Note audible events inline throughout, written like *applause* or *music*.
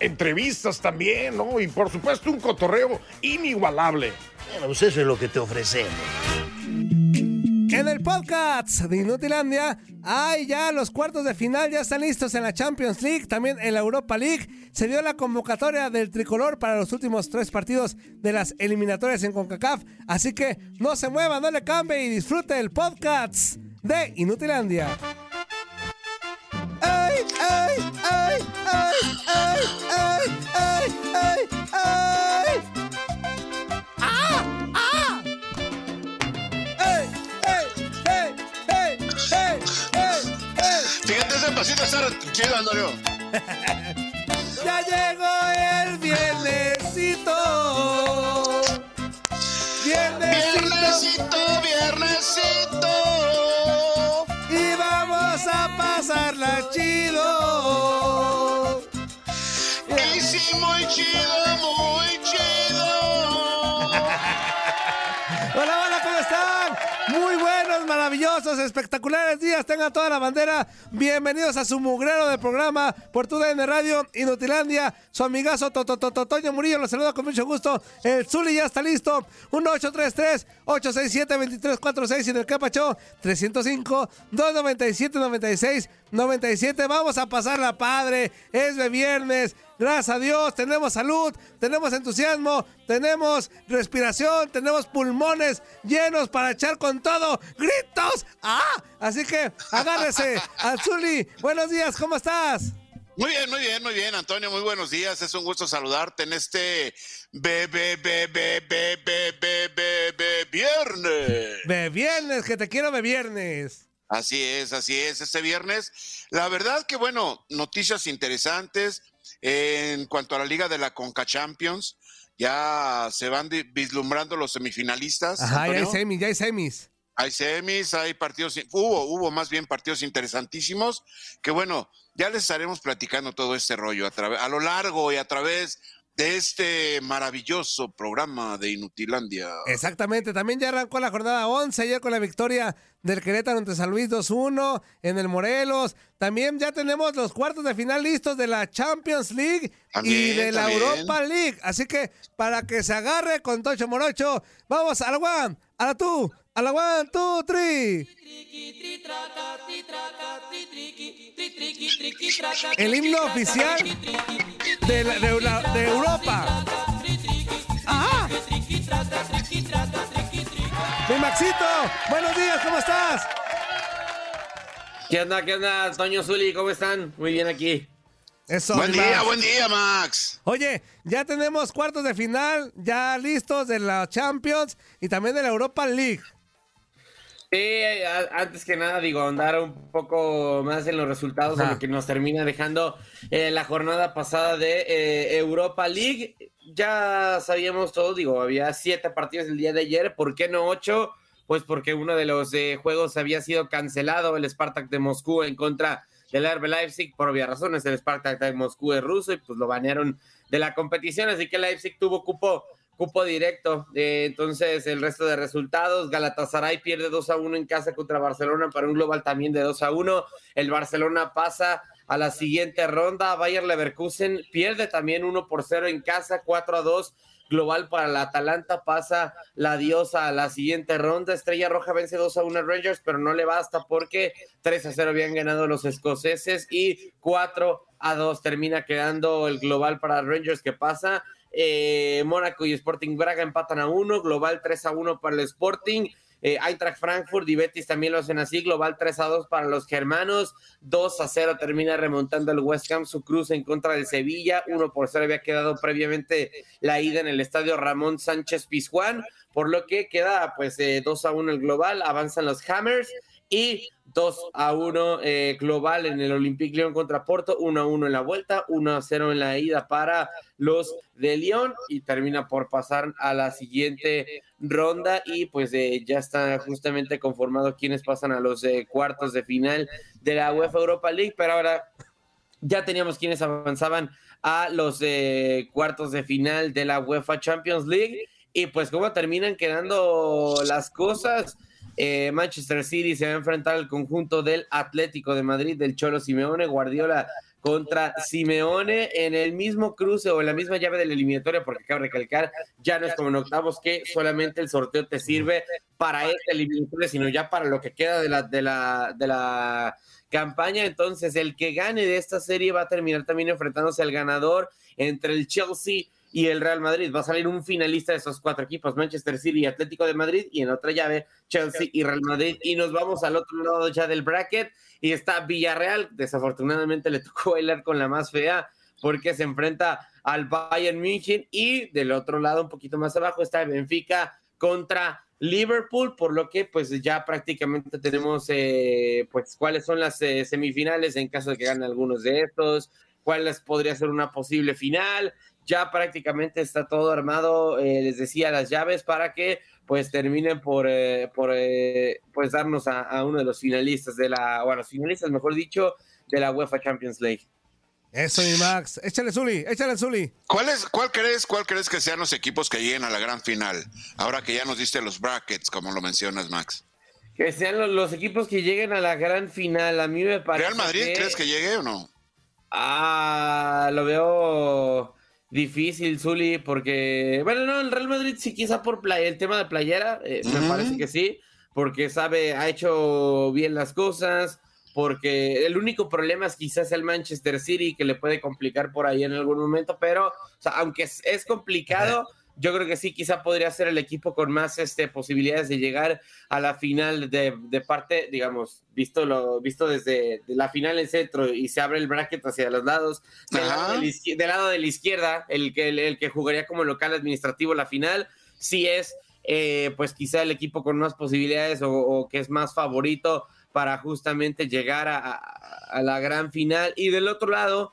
Entrevistas también, ¿no? Y por supuesto un cotorreo inigualable. Bueno, pues eso es lo que te ofrecemos. En el podcast de Inutilandia, hay ya los cuartos de final, ya están listos en la Champions League, también en la Europa League. Se dio la convocatoria del tricolor para los últimos tres partidos de las eliminatorias en CONCACAF. Así que no se mueva, no le cambie y disfrute el podcast de Inutilandia. ¡Ay, ay, ay, ay, ay, ay, ay, ay, ay! ¡Ah! ¡Ah! ¡Ey, ey, ey, ey, ey, ey, ey! Fíjate, ese pasito está chido, Antonio. ¡Ya llegó el viernesito! ¡Viernesito! Viernesito, viernesito. Pasarla chido! Y sí, muy chido, muy chido. *laughs* Hola, hola, ¿cómo están? Muy buenos, maravillosos, espectaculares días. Tengan toda la bandera. Bienvenidos a su mugrero de programa por tu DN Radio Inutilandia. Su amigazo Toño Murillo los saluda con mucho gusto. El Zuli ya está listo. 1833-867-2346 y en el Capacho 305-297-96-97. Vamos a pasarla padre. Es de viernes. Gracias a Dios, tenemos salud, tenemos entusiasmo, tenemos respiración, tenemos pulmones llenos para echar con todo. ¡Gritos! ¡Ah! Así que agárrese *laughs* al Zuli. Buenos días, ¿cómo estás? Muy bien, muy bien, muy bien, Antonio. Muy buenos días. Es un gusto saludarte en este bebé, bebé, bebé, bebé, bebé, viernes. De viernes, que te quiero de viernes. Así es, así es, este viernes. La verdad que, bueno, noticias interesantes en cuanto a la Liga de la Conca Champions. Ya se van vislumbrando los semifinalistas. Ajá, ya hay semis, ya hay semis. Hay semis, hay partidos, hubo, hubo más bien partidos interesantísimos, que bueno, ya les estaremos platicando todo este rollo a, a lo largo y a través de este maravilloso programa de Inutilandia. Exactamente, también ya arrancó la jornada 11 ayer con la victoria del Querétaro ante San Luis 2-1 en el Morelos. También ya tenemos los cuartos de final listos de la Champions League y de la también. Europa League. Así que para que se agarre con Tocho Morocho, vamos a la one, a la two, a la one, two, three. El himno oficial de, la- de la- de Europa. ¡Ajá! Mi Maxito, buenos días, ¿cómo estás? ¿Qué onda, qué onda, Toño Zuli? ¿Cómo están? Muy bien aquí. Eso, buen día, Max. buen día, Max. Oye, ya tenemos cuartos de final, ya listos de la Champions y también de la Europa League. Sí, antes que nada, digo, andar un poco más en los resultados de lo que nos termina dejando eh, la jornada pasada de eh, Europa League. Ya sabíamos todo, digo, había siete partidos el día de ayer, ¿por qué no ocho? Pues porque uno de los eh, juegos había sido cancelado, el Spartak de Moscú en contra del RB Leipzig, por obvias razones, el Spartak de Moscú es ruso y pues lo banearon de la competición, así que Leipzig tuvo cupo cupo directo. Eh, entonces, el resto de resultados: Galatasaray pierde 2 a 1 en casa contra Barcelona para un global también de 2 a 1. El Barcelona pasa a la siguiente ronda. Bayer Leverkusen pierde también 1 por 0 en casa, 4 a 2. Global para la Atalanta pasa la diosa a la siguiente ronda. Estrella Roja vence 2 a 1 a Rangers, pero no le basta porque 3 a 0 habían ganado los escoceses y 4 a 2 termina quedando el global para Rangers que pasa. Eh, Mónaco y Sporting Braga empatan a uno, global 3 a 1 para el Sporting. Eh, Eintracht Frankfurt y Betis también lo hacen así, global 3 a 2 para los germanos, 2 a 0 termina remontando el West Ham su cruz en contra del Sevilla, 1 por 0 había quedado previamente la ida en el estadio Ramón Sánchez Pizjuán, por lo que queda pues 2 a 1 el global, avanzan los Hammers y 2 a 1 eh, global en el Olympique Lyon contra Porto, 1 a 1 en la vuelta, 1 a 0 en la ida para los de Lyon y termina por pasar a la siguiente ronda y pues eh, ya está justamente conformado quienes pasan a los eh, cuartos de final de la UEFA Europa League, pero ahora ya teníamos quienes avanzaban a los cuartos de final de la UEFA Champions League y pues cómo terminan quedando las cosas. Eh, Manchester City se va a enfrentar al conjunto del Atlético de Madrid, del Cholo Simeone, Guardiola contra Simeone en el mismo cruce o en la misma llave de la eliminatoria, porque cabe recalcar, ya no es como en octavos que solamente el sorteo te sirve para esta eliminatoria, sino ya para lo que queda de la, de la, de la campaña. Entonces, el que gane de esta serie va a terminar también enfrentándose al ganador entre el Chelsea y el Real Madrid. Va a salir un finalista de esos cuatro equipos, Manchester City y Atlético de Madrid, y en otra llave, Chelsea y Real Madrid. Y nos vamos al otro lado ya del bracket, y está Villarreal. Desafortunadamente le *laughs* tocó bailar con la más fea, porque se enfrenta al Bayern München, y del otro lado, un poquito más abajo, está Benfica contra Liverpool, por lo que pues ya prácticamente tenemos eh, pues cuáles son las eh, semifinales en caso de que ganen algunos de estos, cuáles podría ser una posible final, ya prácticamente está todo armado, eh, les decía, las llaves para que pues terminen por, eh, por eh, pues darnos a, uno de los finalistas de la, bueno, los finalistas, mejor dicho, de la UEFA Champions League. Eso, mi Max. Échale, Zuli, échale, Zuli. ¿Cuál, es, cuál, crees, ¿Cuál crees que sean los equipos que lleguen a la gran final? Ahora que ya nos diste los brackets, como lo mencionas, Max. Que sean los, equipos que lleguen a la gran final. A mí me parece. ¿Real Madrid crees que llegue o no? Ah, lo veo difícil, Zuli, porque, bueno, no, el Real Madrid sí, quizá por playa, el tema de playera, eh, me parece que sí, porque sabe, ha hecho bien las cosas, porque el único problema es quizás el Manchester City que le puede complicar por ahí en algún momento, pero, o sea, aunque es, es complicado yo creo que sí, quizá podría ser el equipo con más este, posibilidades de llegar a la final de, parte, digamos, visto lo visto desde la final en centro y se abre el bracket hacia los lados, del, lado de, la, izquierda, el que, el, que jugaría como local administrativo la final, sí es, eh, pues quizá el equipo con más posibilidades o, que es más favorito para justamente llegar a, la gran final. Y del otro lado,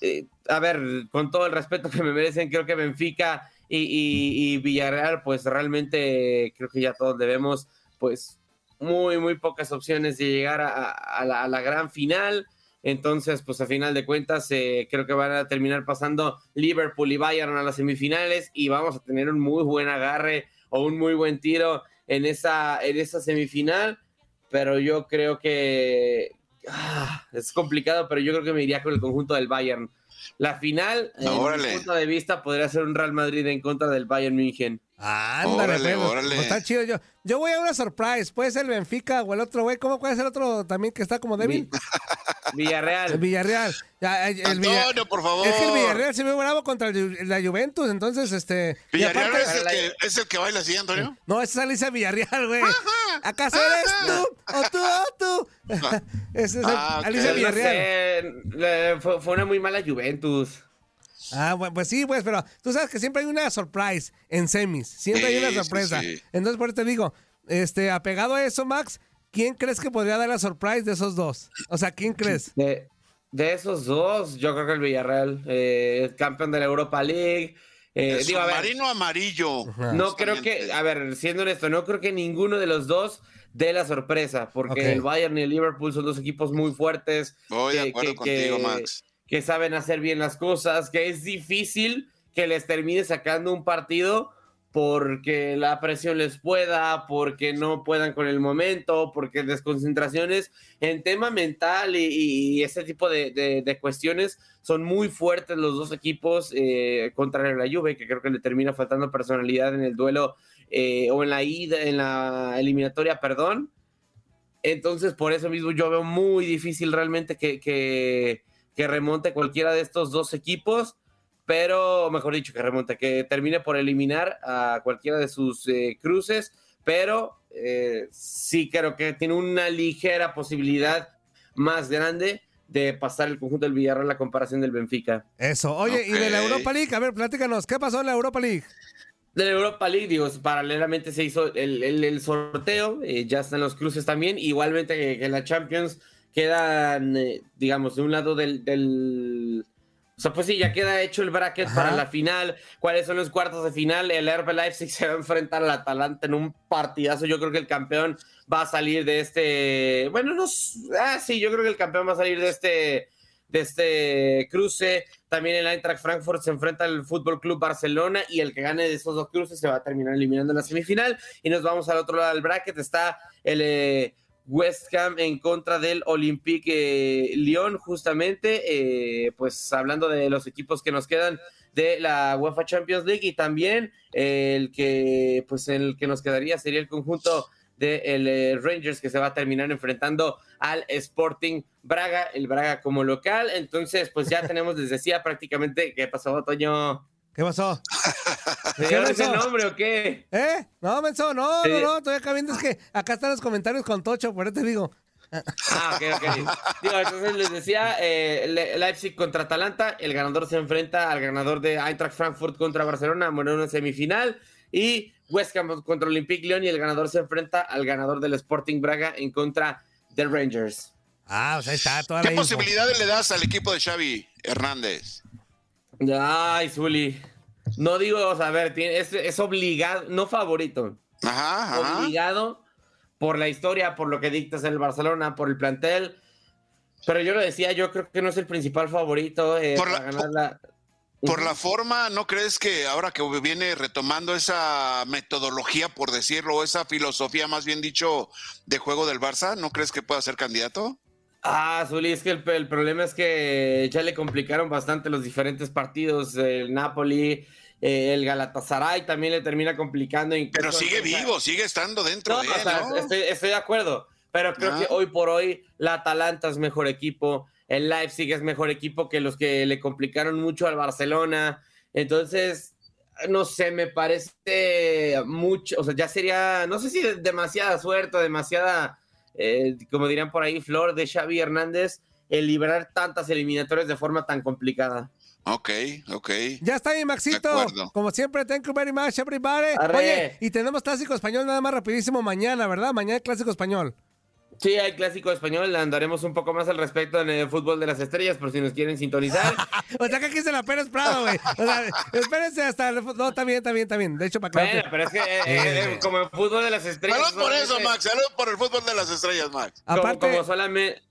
eh, a ver, con todo el respeto que me merecen, creo que Benfica y, Villarreal, pues realmente creo que ya todos debemos, pues muy, muy pocas opciones de llegar a, la, gran final. Entonces, pues a final de cuentas, eh, creo que van a terminar pasando Liverpool y Bayern a las semifinales y vamos a tener un muy buen agarre o un muy buen tiro en esa, en esa semifinal. Pero yo creo que ah, es complicado, pero yo creo que me iría con el conjunto del Bayern. La final, en mi punto de vista, podría ser un Real Madrid en contra del Bayern München. Ándale, órale, pues, pues, está chido. Yo, yo voy a una surprise. Puede ser el Benfica o el otro güey. ¿Cómo puede ser el otro también que está como débil? Villarreal. *laughs* Villarreal. el Antonio, por favor. Es que el Villarreal se ve bravo contra la Juventus, entonces, este... ¿Villarreal es, el que, es el que baila así, Antonio? *laughs* No, esa es Alicia Villarreal, güey. ¿Acaso eres tú? ¿O tú o tú? *laughs* Es ah, Alicia Villarreal. fue una muy mala Juventus. Ah, bueno, pues sí, pues, pero tú sabes que siempre hay una surprise en semis. Siempre hay una sorpresa. Entonces, por eso te digo, este, apegado a eso, Max, ¿quién crees que podría dar la surprise de esos dos? O sea, ¿quién crees? De, esos dos, yo creo que el Villarreal, eh, campeón de la Europa League. Eh, digo, marino amarillo. No creo que, a ver, siendo honesto, no creo que ninguno de los dos dé la sorpresa, porque el Bayern y el Liverpool son dos equipos muy fuertes. Voy de acuerdo contigo, Max que saben hacer bien las cosas, que es difícil que les termine sacando un partido porque la presión les pueda, porque no puedan con el momento, porque desconcentraciones en tema mental y, ese tipo de, cuestiones son muy fuertes los dos equipos eh, contra la Juve, que creo que le termina faltando personalidad en el duelo eh, o en la ida, en la eliminatoria, perdón. Entonces, por eso mismo yo veo muy difícil realmente que, que que remonte cualquiera de estos dos equipos, pero, mejor dicho, que remonte, que termine por eliminar a cualquiera de sus eh, cruces, pero eh, sí creo que tiene una ligera posibilidad más grande de pasar el conjunto del Villarreal la comparación del Benfica. Eso. Oye, y de la. Europa League, a ver, platícanos, ¿qué pasó en la Europa League? De la Europa League, digo, paralelamente se hizo el, el- el sorteo, eh, ya están los cruces también, igualmente que, que la Champions quedan, eh, digamos, de un lado del, del- O sea, pues sí, ya queda hecho el bracket Ajá. para la final. ¿Cuáles son los cuartos de final? El RB Leipzig se va a enfrentar al Atalanta en un partidazo. Yo creo que el campeón va a salir de este... Bueno, no... Ah, sí, yo creo que el campeón va a salir de este de este cruce. También el Eintracht Frankfurt se enfrenta al Fútbol Club Barcelona y el que gane de esos dos cruces se va a terminar eliminando en la semifinal. Y nos vamos al otro lado del bracket. Está el eh, West Ham en contra del Olympique eh, Lyon, justamente. eh, pues hablando de los equipos que nos quedan de la UEFA Champions League y también eh, el que pues el que nos quedaría sería el conjunto del de Rangers que se va a terminar enfrentando al Sporting Braga, el Braga como local. Entonces, pues ya tenemos, les decía prácticamente, ¿qué pasó, Toño? ¿Qué pasó? ¿Me *laughs* ¿Qué ese pasó? nombre o qué? ¿Eh? No, menso, no, no, no, todavía acá viendo, es que acá están los comentarios con Tocho, por eso te digo. Ah, ok, ok. Digo, entonces les decía, eh, Le- Leipzig contra Atalanta, el ganador se enfrenta al ganador de Eintracht Frankfurt contra Barcelona, bueno, en una semifinal, y West Ham contra Olympique Lyon, y el ganador se enfrenta al ganador del Sporting Braga en contra del Rangers. Ah, o sea, está toda la ¿Qué posibilidades le das al equipo de Xavi Hernández? Ay, Zuli. No digo, o sea, a ver, tiene- es, es obligado, no favorito, Ajá, ajá. obligado por la historia, por lo que dictas en el Barcelona, por el plantel. Pero yo lo decía, yo creo que no es el principal favorito eh, Por para la- ganar la. Por la forma, ¿no crees que ahora que viene retomando esa metodología, por decirlo, o esa filosofía, más bien dicho, de juego del Barça, ¿no crees que pueda ser candidato? Ah, Zuli, es que el, el problema es que ya le complicaron bastante los diferentes partidos. El Napoli, eh, el Galatasaray también le termina complicando. Pero sigue vivo, sigue estando dentro No, de o él, sea, ¿no? estoy, estoy de acuerdo, pero creo Ah. que hoy por hoy la Atalanta es mejor equipo, el Leipzig es mejor equipo que los que le complicaron mucho al Barcelona, entonces, no sé, me parece mucho, o sea, ya sería, no sé si de- demasiada suerte, o demasiada, eh, como dirían por ahí, flor de Xavi Hernández, el liberar tantas eliminatorias de forma tan complicada. Ok, ok. Ya está mi Maxito. Como siempre, thank you very much, everybody. Arre. Oye, y tenemos clásico español nada más rapidísimo mañana, ¿verdad? Mañana clásico español. Sí, hay clásico español, andaremos un poco más al respecto en el fútbol de las estrellas, por si nos quieren sintonizar. *laughs* O sea que aquí se la Pérez Prado, güey. O sea, espérense hasta el No, está bien, está bien, está bien. De hecho, para. Bueno, pero es que eh, eh, como el fútbol de las estrellas. Salud por eso, Max. Salud por el fútbol de las estrellas, Max. Como, Aparte. como solamente.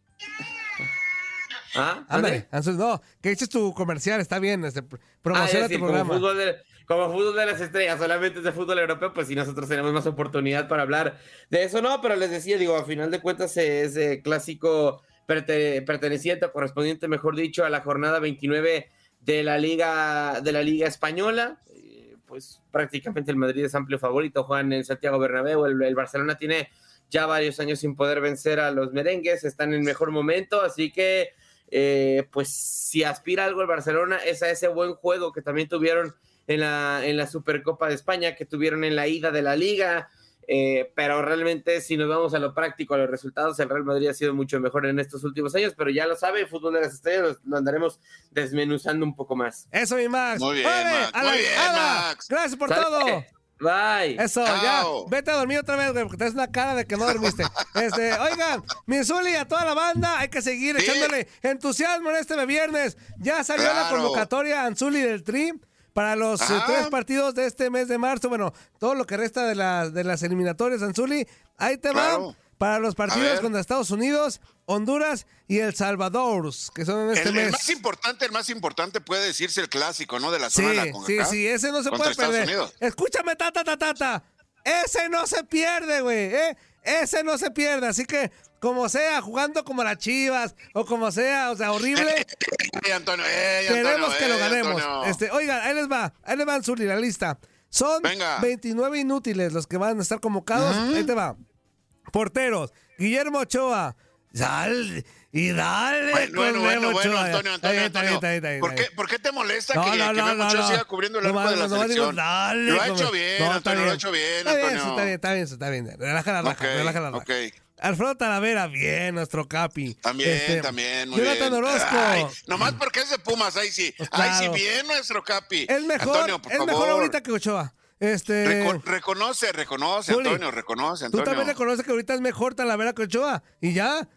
¿Ah? Ándale, no, que eches tu comercial, está bien, este, pr- promociona Ah, sí, tu como programa. fútbol, de, como fútbol de las estrellas, solamente es de fútbol europeo, pues sí, nosotros tenemos más oportunidad para hablar de eso, no, pero les decía, digo, a final de cuentas eh, es eh, clásico perte- perteneciente correspondiente, mejor dicho, a la jornada 29 de la Liga, de la Liga Española. Eh, Pues prácticamente el Madrid es amplio favorito, juegan en Santiago Bernabéu, el, el Barcelona tiene ya varios años sin poder vencer a los merengues, están en mejor momento, así que eh, pues si aspira algo el Barcelona es a ese buen juego que también tuvieron en la, en la Supercopa de España, que tuvieron en la ida de la liga, eh, pero realmente si nos vamos a lo práctico, a los resultados, el Real Madrid ha sido mucho mejor en estos últimos años, pero ya lo sabe, el fútbol de las estrellas lo, andaremos desmenuzando un poco más. Eso, mi Max. Muy bien, Max, a la muy bien. Max. Gracias por ¿Sale? todo. Bye. Eso, Chao. ya. Vete a dormir otra vez, güey, porque tienes una cara de que no dormiste. *laughs* Este, oigan, mi Zuli, a toda la banda, hay que seguir Sí. echándole entusiasmo en este viernes. Ya salió la convocatoria Anzuli del Tri para los eh, Ajá. tres partidos de este mes de marzo. Bueno, todo lo que resta de, las de las eliminatorias, Anzuli. Ahí te va. Claro. Para los partidos contra Estados Unidos, Honduras y El Salvador, que son en este El, el mes. más importante, el más importante puede decirse el clásico, ¿no? De la Sí, zona de la sí, sí, ese no se puede perder. Escúchame, tata, tata, tata. Ese no se pierde, güey, ¿eh? Ese no se pierde, así que como sea, jugando como las chivas o como sea, o sea, horrible, *laughs* Ey, Antonio, ey, queremos Antonio, que lo ganemos. Antonio. Este, oigan, ahí les va, ahí les va Zuli, la lista. Son Venga. 29 inútiles los que van a estar convocados. Ahí te va. Porteros, Guillermo Ochoa, Sal y dale. Bueno, bueno, bueno, bueno. Antonio, Antonio, Antonio. ¿Por qué, ¿Por qué te molesta No, que, no, que no, no, siga cubriendo el No, arco de la no, no, digo, selección? dale, lo ha hecho bien, Antonio, lo ha hecho bien, Antonio. está bien, está bien, está bien. Relaja la raja, relaja la raja. Alfredo Talavera, bien, nuestro capi. También, Este, también, muy Jonathan bien. Orozco. Ay, nomás porque es de Pumas, ahí sí. Pues Ahí sí, claro. bien nuestro Capi. Es mejor, Antonio, por es favor. mejor ahorita que Ochoa. Este, Reco- reconoce, reconoce, Zuli, Antonio, reconoce, tú Antonio. también reconoces que ahorita es mejor Talavera que Ochoa. Y ya.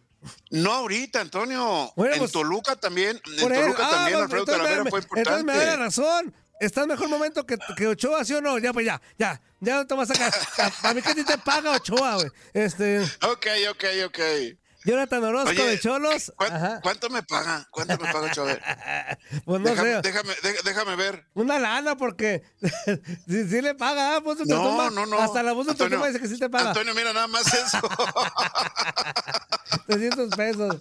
No ahorita, Antonio. Bueno, en pues, Toluca también, en Toluca ah, también pues, Alfredo Talavera fue Entonces me da la importante. razón. Está en mejor momento que, que Ochoa, ¿sí o no? Ya, pues ya, ya. Ya no te vas a sacar. A, a mí que te paga Ochoa, güey. Este, *laughs* Ok, ok, ok. Jonathan Orozco Oye, de Cholos. ¿cuán- Ajá. ¿cuánto me paga? ¿Cuánto me paga, Chávez? *laughs* Pues no déjame, sé. déjame, dé- déjame ver. Una lana porque *laughs* si, si le paga, ah, pues No, tumba. no, no. Hasta la voz de Antonio, dice que sí te paga. Antonio, mira nada más eso. *laughs* 300 pesos.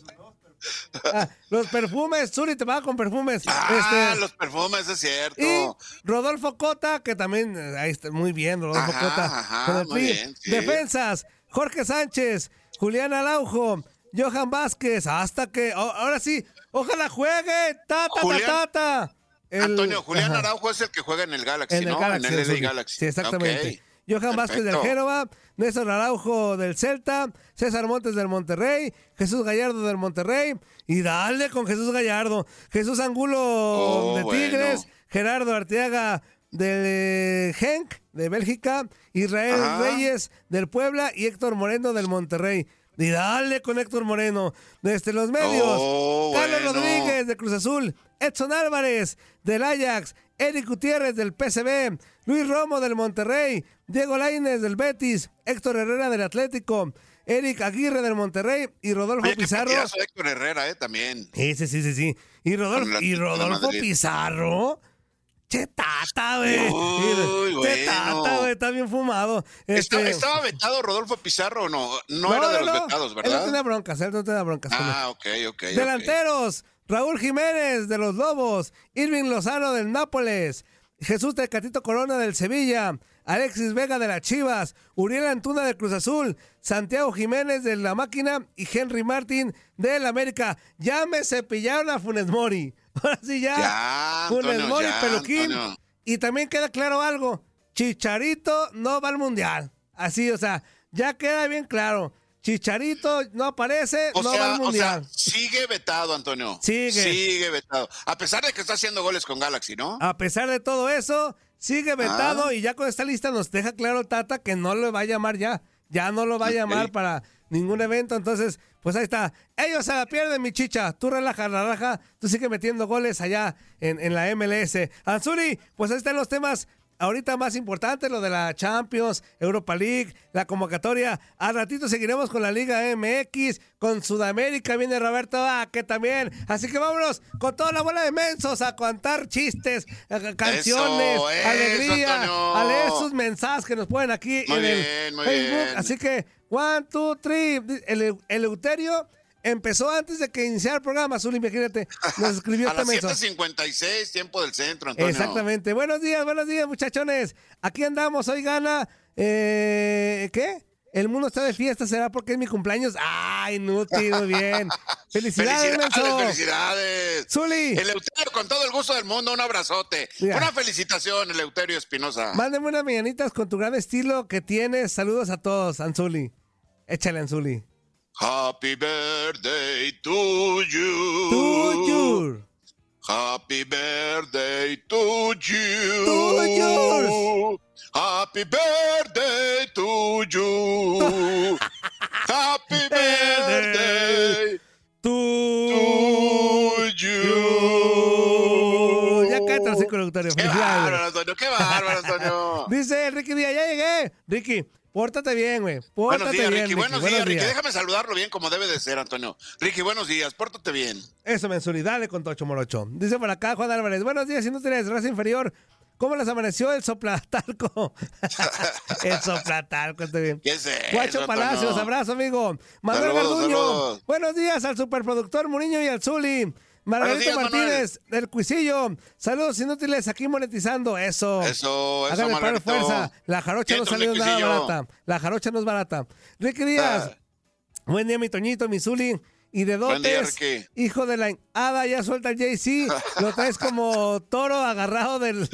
Ah, los perfumes, Zuri te paga con perfumes. ah, Este, los perfumes, es cierto. Y Rodolfo Cota, que también, eh, ahí está muy bien, Rodolfo Ajá, Cota. ajá, muy bien, sí. Defensas, Jorge Sánchez, Julián Araujo, Johan Vázquez, hasta que, oh, ahora sí, ojalá juegue, tata, Julián- tata, tata. El- Antonio, Julián ajá. Araujo es el que juega en el Galaxy, En el ¿no? Galaxy. en el. LA Galaxy. Sí, exactamente. Ok. Johan Vázquez del. Génova, Néstor Araujo del Celta, César Montes del Monterrey, Jesús Gallardo del Monterrey, y dale con Jesús Gallardo, Jesús Angulo Oh, de bueno. Tigres, Gerardo Arteaga del Genk de Bélgica, Israel Ajá. Reyes del Puebla y Héctor Moreno del Monterrey. Y dale con Héctor Moreno. Desde los medios, Oh, Carlos bueno. Rodríguez de Cruz Azul, Edson Álvarez del Ajax, Eric Gutiérrez del PCB, Luis Romo del Monterrey, Diego Lainez del Betis, Héctor Herrera del Atlético, Eric Aguirre del Monterrey y Rodolfo Oye, Pizarro. Héctor Herrera, ¿eh? También. Sí, sí, sí, sí, sí. Y Rodolfo, y Rodolfo. Pizarro. Che tata, güey. Uy, Che tata, güey. Está bien fumado. ¿Está- Este, ¿Estaba vetado Rodolfo Pizarro o no? No, era de los vetados, Él no ¿verdad? tenía broncas, él no tenía broncas. Ah, ok, ok. ok. Delanteros, Raúl Jiménez de los Lobos, Irving Lozano del Nápoles, Jesús Tecatito Corona del Sevilla, Alexis Vega de las Chivas, Uriel Antuna del Cruz Azul, Santiago Jiménez de la Máquina y Henry Martín del América. Ya me cepillaron a Funes Mori. *laughs* Ahora sí ya. Ya, Funes Mori, Peluquín. Antonio. Y también queda claro algo. Chicharito no va al mundial. Así, o sea, ya queda bien claro. Chicharito no aparece, O no va al o sea, mundial. sigue vetado, Antonio. Sigue. Sigue vetado. A pesar de que está haciendo goles con Galaxy, ¿no? A pesar de todo eso, sigue vetado Ah. y ya con esta lista nos deja claro Tata que no lo va a llamar ya. Ya no lo va a llamar para ningún evento. Entonces, pues ahí está. Ellos se la pierden, mi chicha. Tú relaja la raja. Tú sigue metiendo goles allá en, en la MLS. Anzuli, pues ahí están los temas. Ahorita más importantes, lo de la Champions, Europa League, la convocatoria. Al ratito seguiremos con la Liga MX, con Sudamérica viene Roberto que también. Así que vámonos con toda la bola de mensos a contar chistes, a- canciones, Eso, eso, alegría, Antonio. a leer sus mensajes que nos ponen aquí Muy en el bien, Facebook. bien. Así que, one, two, three. El, el Euterio empezó antes de que iniciara el programa, Zuli, imagínate. Nos *laughs* escribió A este las menso. 7.56, tiempo del centro, Antonio. Exactamente. Buenos días, buenos días, muchachones. Aquí andamos, hoy gana. Eh, ¿Qué? El mundo está de fiesta, ¿será porque es mi cumpleaños? ¡Ay, inútil! Muy bien. *laughs* ¡Felicidades, Felicidades, felicidades. Zuli, Eleuterio, con todo el gusto del mundo, un abrazote. Una felicitación, Eleuterio Espinosa. mándeme unas mañanitas con tu gran estilo que tienes. Saludos a todos, Anzuli. Échale, Anzuli. Happy birthday to you. To you. Happy birthday to you. To yours. Happy birthday to you. *laughs* Happy birthday To to you. you. Ya cállate, el ciclo Euterio. Qué bárbaro, Antonio, qué bárbaro, Antonio. *laughs* Dice Ricky Díaz, ya llegué. Ricky, pórtate bien, güey. Pórtate Buenos días, bien, Ricky. Ricky. Buenos días, Ricky. Déjame saludarlo bien como debe de ser, Antonio. Ricky, buenos días. Pórtate bien. Eso, Mensuri, dale con Tocho Morocho. Dice por acá Juan Álvarez, buenos días, inútiles, raza inferior. ¿Cómo les amaneció el soplatalco? *laughs* el soplatalco, está bien. ¿Qué es Guacho Palacios, abrazo, amigo. Manuel Saludos, Garduño, saludos. buenos días al superproductor Muriño y al Zuli. Margarito días, Martínez, del Cuisillo. Saludos inútiles, aquí monetizando. Eso. Eso, eso, Háganle paro fuerza. La jarocha no salió nada barata. La jarocha no es barata. Ricky Díaz. Ah. Buen día, mi Toñito, mi Zuli. Y de día, dotes, Ricky. hijo de la hada, ya suelta el JC. Lo traes como toro agarrado de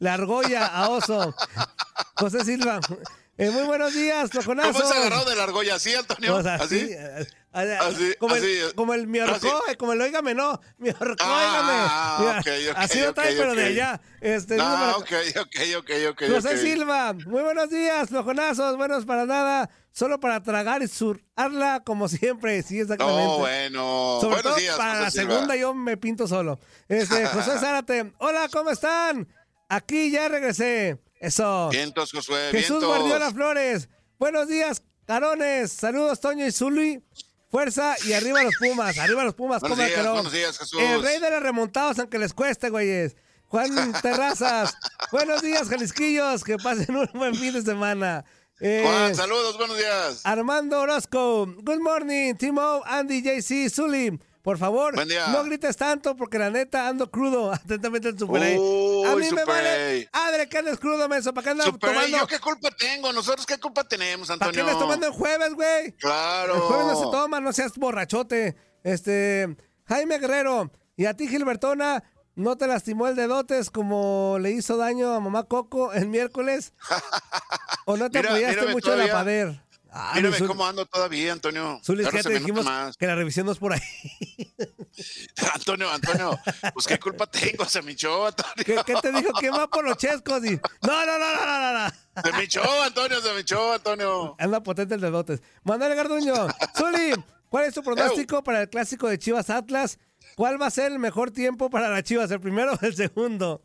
la argolla a oso. José Silva. eh, muy buenos días, flojonazo. ¿Cómo es agarrado de la argolla? ¿Así, Antonio? Sea, ¿Así? Sí, eh, eh, Así, como, así, el, como el mi así. eh, como el oígame, no, mi ahorcó, Ah, óigame. ok, ok, así lo trae, pero de allá. Este, Ah, ok, ok, ok, ok. José. Silva, muy buenos días, flojonazos, buenos para nada, solo para tragar y surarla como siempre, sí, exactamente. Bueno. Sobre Buenos todo días, para José la Silva. segunda yo me pinto solo. Este, José *laughs* Zárate, hola, ¿cómo están? Aquí ya regresé. Eso. Vientos, Josué, Jesús vientos. Guardiola Flores. Buenos días, carones. Saludos, Toño y Zuli. Fuerza y arriba los Pumas. Arriba los Pumas. Buenos cómo días, que no. buenos días, Jesús. El rey de los remontados, aunque les cueste, güeyes. Juan *laughs* Terrazas. buenos días, Jalisquillos. Que pasen un buen fin de semana. Eh, Juan, saludos, buenos días. Armando Orozco. Good morning, Timo, Andy, JC, Zuli. Por favor, no grites tanto porque la neta ando crudo. *laughs* Atentamente el Super. Uy, A mí me vale. Adre, que andes crudo, menso. ¿Para qué andas Super, tomando? ¿yo qué culpa tengo? ¿Nosotros qué culpa tenemos, ¿Para qué Antonio? andas tomando el jueves, güey? Claro. El jueves no se toma, no seas borrachote. Este, Jaime Guerrero, y a ti, Gilbertona, ¿no te lastimó el dedotes como le hizo daño a mamá Coco el miércoles? *laughs* ¿O no te Mira, apoyaste mírame mucho en la pader? Ah, Mírame Zul- cómo ando todavía, Antonio. Zulis, que se te dijimos más. que la revisión no es por ahí. *laughs* Antonio, Antonio, pues qué culpa tengo, se me hinchó, Antonio. ¿Qué, qué te dijo? ¿Quién va por los chescos? Y, no, no, no, no, no, no, no. Se me hinchó, Antonio, se me hinchó, Antonio. Anda potente el dedotes. Manuel Garduño, Zuli, ¿cuál es tu pronóstico para el clásico de Chivas Atlas? ¿Cuál va a ser el mejor tiempo para las Chivas, el primero o el segundo?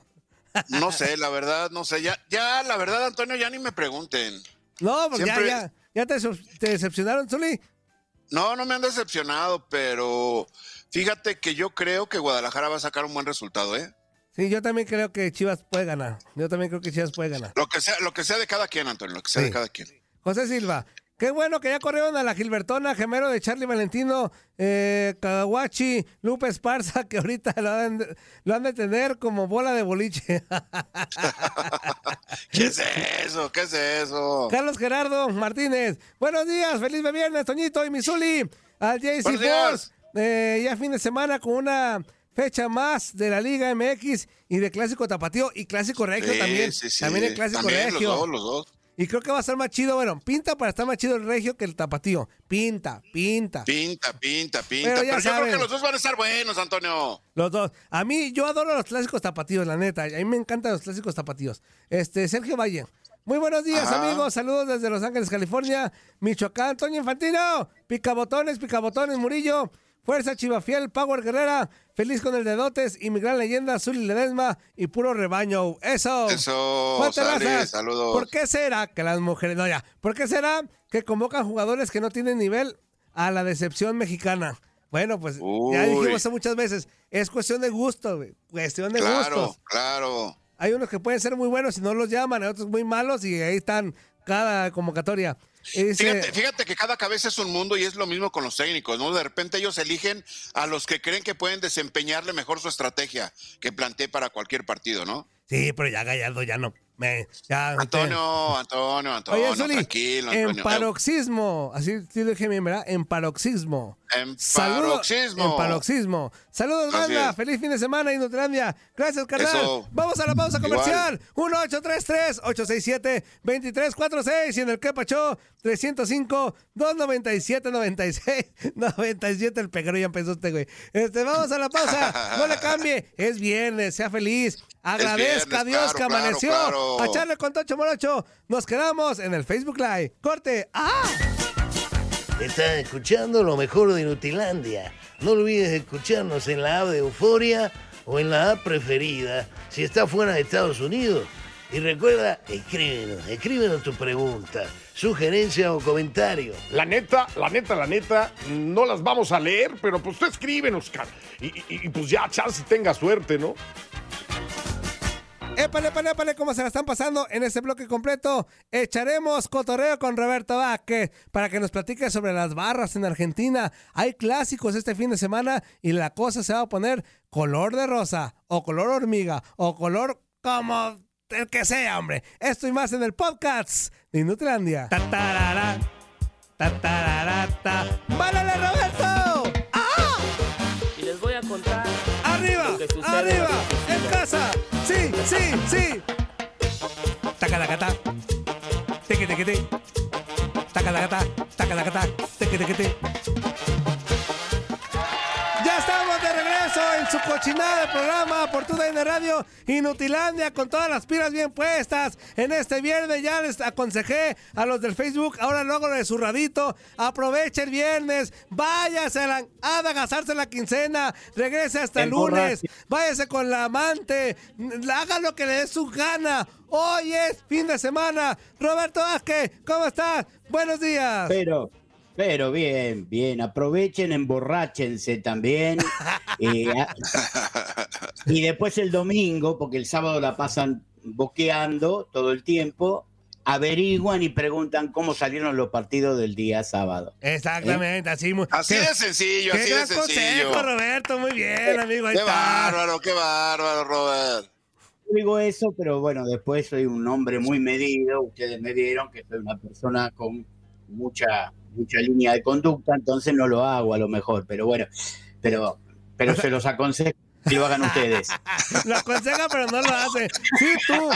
No sé, la verdad, no sé. Ya, ya, la verdad, Antonio, ya ni me pregunten. No, pues Siempre- ya, ya, ya te, decep- te decepcionaron, Zuli. No, no me han decepcionado, pero fíjate que yo creo que Guadalajara va a sacar un buen resultado, ¿eh? Sí, yo también creo que Chivas puede ganar. Yo también creo que Chivas puede ganar. Lo que sea, lo que sea de cada quien, Antonio, lo que sea Sí. de cada quien. José Silva, qué bueno que ya corrieron a la Gilbertona, gemelo de Charlie Valentino, eh, Kawachi, Lupe Esparza, que ahorita lo han, de- lo han de tener como bola de boliche. *laughs* ¿Qué es eso? ¿Qué es eso? Carlos Gerardo Martínez, buenos días, feliz viernes, Toñito y Misuli, al JC. Force, eh, ya fin de semana con una fecha más de la Liga MX y de Clásico Tapatío y Clásico Regio Sí, también. sí, sí. También el Clásico También Regio. Los dos, los dos. Y creo que va a estar más chido. Bueno, pinta para estar más chido el regio que el tapatío. Pinta, pinta. Pinta, pinta, pinta. Pero Pero, ya yo saben. creo que los dos van a estar buenos, Antonio. Los dos. A mí, yo adoro los clásicos tapatíos, la neta. A mí me encantan los clásicos tapatíos. Este, Sergio Valle. Muy buenos días, Ajá. amigos. Saludos desde Los Ángeles, California. Michoacán, Toño Infantino. Picabotones, picabotones, Murillo. Fuerza Chivafiel, Power Guerrera. Feliz con el dedotes y mi gran leyenda, Azul y Ledesma y puro rebaño. Eso. Eso, sale, saludos. ¿Por qué será que las mujeres, no ya, ¿por qué será que convocan jugadores que no tienen nivel a la decepción mexicana? Bueno, pues ya dijimos eso muchas veces, es cuestión de gusto, güey, cuestión de Claro, gustos. claro. Hay unos que pueden ser muy buenos y no los llaman, hay otros muy malos y ahí están cada convocatoria. Fíjate, fíjate que cada cabeza es un mundo y es lo mismo con los técnicos, ¿no? De repente ellos eligen a los que creen que pueden desempeñarle mejor su estrategia que plantee para cualquier partido, ¿no? sí, pero ya Gallardo ya no. Me, ya, Antonio, Antonio, Antonio, Oye, Zuli, tranquilo, en Antonio. paroxismo, así sí lo dije bien, ¿verdad? En paroxismo. En Saludos- paroxismo. En paroxismo. Saludos, banda. Feliz fin de semana, Inutlandia. Gracias, carnal. Eso. Vamos a la pausa comercial. 1833-867-2346. Y en el Quepacho, 305-297-96. *laughs* El pegaro ya empezó este, güey. Este, vamos a la pausa. No le cambie. Es viernes, sea feliz. Agradezca a viernes, Dios claro, que claro, amaneció. A echarle con Tocho Morocho. Nos quedamos en el Facebook Live. Corte. ¡Ah! Estás escuchando lo mejor de Nutilandia. No olvides escucharnos en la app de Euforia o en la app preferida si estás fuera de Estados Unidos. Y recuerda, escríbenos, escríbenos tu pregunta, sugerencia o comentario. La neta, la neta, la neta, no las vamos a leer, pero pues tú escríbenos, cara. Y, y- y, pues ya, chance tenga suerte, ¿no? Épale, épale, épale, cómo se la están pasando en este bloque completo. Echaremos cotorreo con Roberto Vázquez para que nos platique sobre las barras en Argentina. Hay clásicos este fin de semana y la cosa se va a poner color de rosa, o color hormiga, o color como el que sea, hombre. Esto y más en el podcast de Inutlandia. Tatarara, tatararata. ¡Válale, Roberto! ¡Ah! Y les voy a contar. ¡Arriba! Lo ¡Arriba! Casa. Sí, sí, sí. Tacalacata. Teque, teque, te. Tacalacata. Tacalacata. Teque, teque, te. Cochinada de programa por tu de Radio Inutilandia con todas las pilas bien puestas. En este viernes ya les aconsejé a los del Facebook, ahora luego de su radito, aproveche el viernes, váyase a, la, a agasarse la quincena, regrese hasta el lunes, váyase con la amante, haga lo que le dé su gana. Hoy es fin de semana. Roberto Vázquez, ¿cómo estás? Buenos días. Pero, pero bien, bien. Aprovechen, emborráchense también. *laughs* Eh, y después el domingo, porque el sábado la pasan boqueando todo el tiempo, averiguan y preguntan cómo salieron los partidos del día sábado. Exactamente, así muy. Así qué- de sencillo, Qué así de sencillo. consejo, Roberto, muy bien, amigo. Ahí Qué está. bárbaro, qué bárbaro, Robert. Digo eso, pero bueno, después soy un hombre muy medido. Ustedes me vieron que soy una persona con mucha, mucha línea de conducta, entonces no lo hago a lo mejor, pero bueno, pero, pero se los aconsejo que lo hagan ustedes. *laughs* Lo aconseja, pero no lo hace. Sí, tú.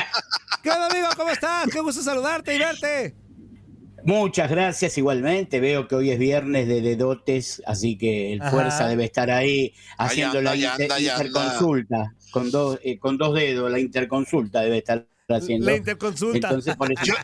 ¿Qué onda, amigo? ¿Cómo estás? Qué gusto saludarte y verte. Muchas gracias igualmente. Veo que hoy es viernes de dedotes, así que el Ajá. Fuerza debe estar ahí haciendo anda, la ahí inter- anda, ahí anda. interconsulta. Con dos, eh, con dos dedos, la interconsulta debe estar haciendo. La interconsulta. Entonces, por eso- Yo-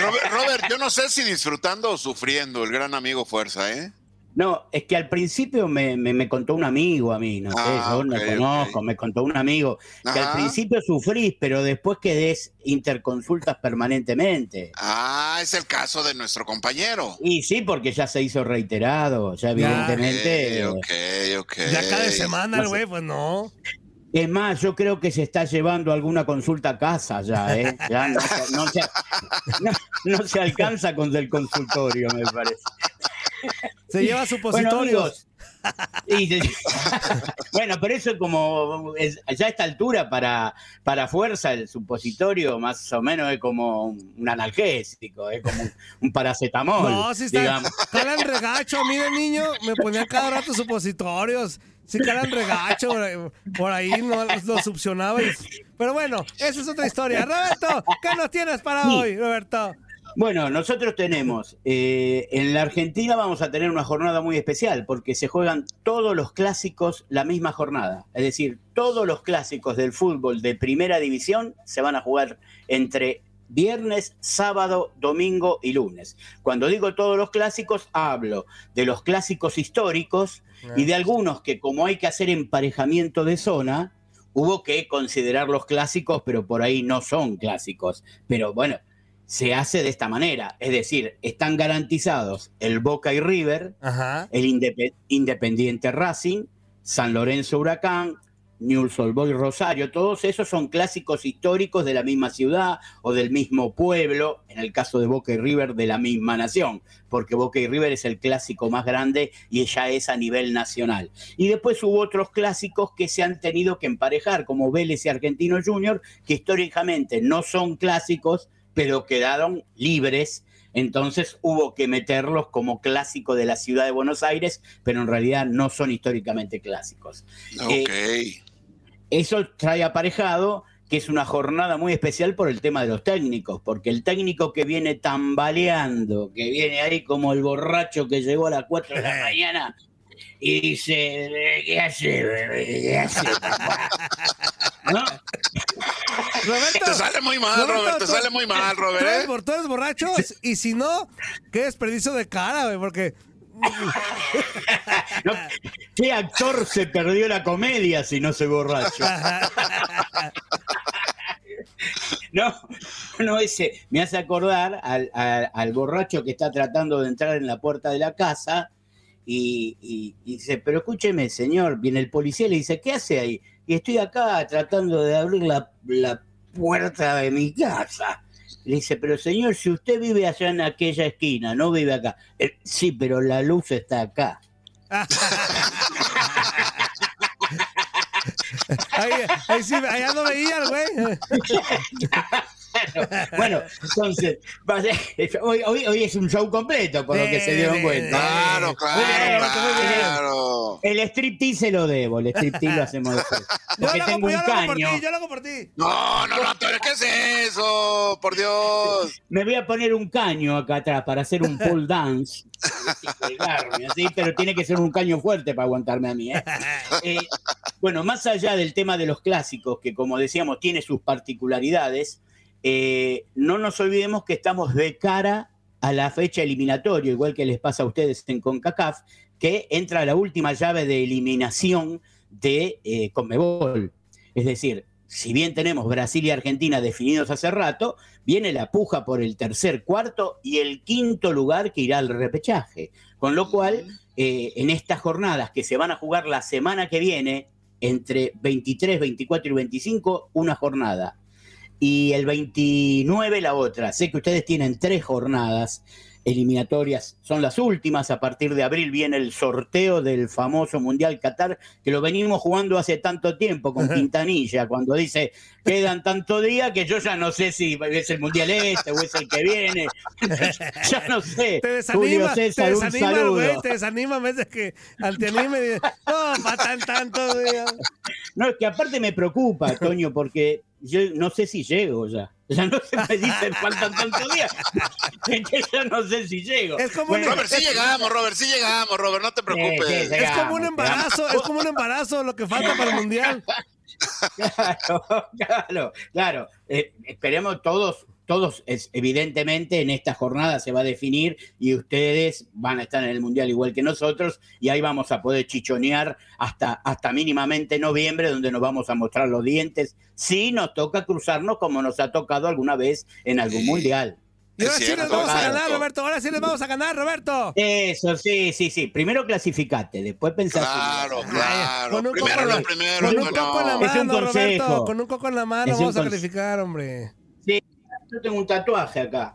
Robert, Robert, yo no sé si disfrutando o sufriendo el gran amigo Fuerza, ¿eh? No, es que al principio me, me- me contó un amigo a mí, no sé, Ah, yo no ok, conozco, ok. me contó un amigo, que al Ajá. principio sufrís, pero después que des interconsultas permanentemente. Ah, es el caso de nuestro compañero. Y sí, porque ya se hizo reiterado, ya evidentemente. Ok, ok, ok. Ya cada semana, no el sé. güey, pues no. Es más, yo creo que se está llevando alguna consulta a casa ya, ¿eh? Ya no, se- no se, no- no se alcanza con el consultorio, me parece. Se lleva Bueno, supositorios. amigos, y *laughs* bueno, pero eso es como, es- ya a esta altura para, para fuerza el supositorio más o menos es como un, analgésico, es como un, un paracetamol. no, si está. digamos. Calan regacho. A mí de niño me ponía cada rato supositorios. Sí, calan regacho. por- ahí no lo succionaba. y- Pero bueno, esa es otra historia. Roberto, ¿qué nos tienes para Sí. hoy, Roberto? Bueno, nosotros tenemos, eh, en la Argentina vamos a tener una jornada muy especial porque se juegan todos los clásicos la misma jornada. Es decir, todos los clásicos del fútbol de primera división se van a jugar entre viernes, sábado, domingo y lunes. Cuando digo todos los clásicos, hablo de los clásicos históricos y de algunos que como hay que hacer emparejamiento de zona, hubo que considerar los clásicos, pero por ahí no son clásicos. Pero bueno, se hace de esta manera, es decir, están garantizados el Boca y River, Ajá. el Indepe- Independiente Racing, San Lorenzo Huracán, Newell's Old Boys Rosario, todos esos son clásicos históricos de la misma ciudad o del mismo pueblo, en el caso de Boca y River de la misma nación, porque Boca y River es el clásico más grande y ya es a nivel nacional. Y después hubo otros clásicos que se han tenido que emparejar, como Vélez y Argentino Junior, que históricamente no son clásicos, pero quedaron libres. Entonces hubo que meterlos como clásico de la ciudad de Buenos Aires, pero en realidad no son históricamente clásicos. Ok. Eso trae aparejado que es una jornada muy especial por el tema de los técnicos, porque el técnico que viene tambaleando, que viene ahí como el borracho que llegó a las 4 de la *laughs* mañana y dice, ¿qué hace? ¿Qué hace? papá?" ¿No? Roberto. Te sale muy mal, Robert, te tú- sale muy mal, Tú Robert. eres, ¿eh? bor- tú eres borracho y si no, qué desperdicio de cara, güey, porque ¿Qué actor se perdió la comedia si no se borracho? No, no, ese me hace acordar al, borracho que está tratando de entrar en la puerta de la casa y, dice, pero escúcheme, señor, viene el policía y le dice, ¿qué hace ahí? Y estoy acá tratando de abrir la puerta de mi casa. Le dice, pero señor, si usted vive allá en aquella esquina, no vive acá. "Eh, sí, pero la luz está acá. *laughs* ahí, ahí sí, allá no veía el güey. *laughs* Bueno, entonces, hoy, hoy, hoy es un show completo, por lo que se dieron cuenta. Claro, claro, claro. El striptease se lo debo, el striptease lo hacemos después. *laughs* Yo Porque lo tengo hago, un yo lo hago por caño. ti, yo lo hago por ti. No, no, no, ¿qué es eso? Por Dios. Me voy a poner un caño acá atrás para hacer un pole dance. pero tiene que ser un caño fuerte para aguantarme a mí. ¿eh? Eh, bueno, más allá del tema de los clásicos, que como decíamos tiene sus particularidades, eh, no nos olvidemos que estamos de cara a la fecha eliminatoria, igual que les pasa a ustedes en CONCACAF, que entra la última llave de eliminación de eh, Conmebol. Es decir, si bien tenemos Brasil y Argentina definidos hace rato, viene la puja por el tercer, cuarto y el quinto lugar que irá al repechaje. Con lo cual, eh, en estas jornadas que se van a jugar la semana que viene, entre 23, 24 y 25, una jornada. Y el 29 la otra. Sé que ustedes tienen tres jornadas eliminatorias, son las últimas. A partir de abril viene el sorteo del famoso Mundial Qatar, que lo venimos jugando hace tanto tiempo con Quintanilla, cuando dice quedan tanto día que yo ya no sé si es el Mundial este o es el que viene. *laughs* ya no sé. Te Julio desanima, te César, un desanima, saludo. güey, te desanima vez de que al te anime. dice, No, para tan tanto, güey. No, es que aparte me preocupa, Toño, porque yo no sé si llego ya. *laughs* Ya no se me dicen faltan tantos días. Ya no sé si llego. Es como Bueno, un- Robert, sí llegamos, Robert, sí llegamos, Robert, no te preocupes. Sí, sí, sí. Es como un embarazo, es como un embarazo lo que falta para el mundial. *laughs* Claro, claro, claro. Eh, esperemos todos, todos, es, evidentemente en esta jornada se va a definir y ustedes van a estar en el Mundial igual que nosotros y ahí vamos a poder chichonear hasta, hasta mínimamente noviembre donde nos vamos a mostrar los dientes si nos toca cruzarnos como nos ha tocado alguna vez en algún. Mundial. Y ahora sí les cierto, vamos a ganar, Roberto. Ahora sí les vamos a ganar, Roberto. Eso, sí, sí, sí. Primero clasificate, después pensar. Claro, claro. con un Primero coco en lo la- primero, Con un ¿cómo coco en la mano. Roberto. Con un coco en la mano Es vamos a calificar, hombre. Yo tengo un tatuaje acá.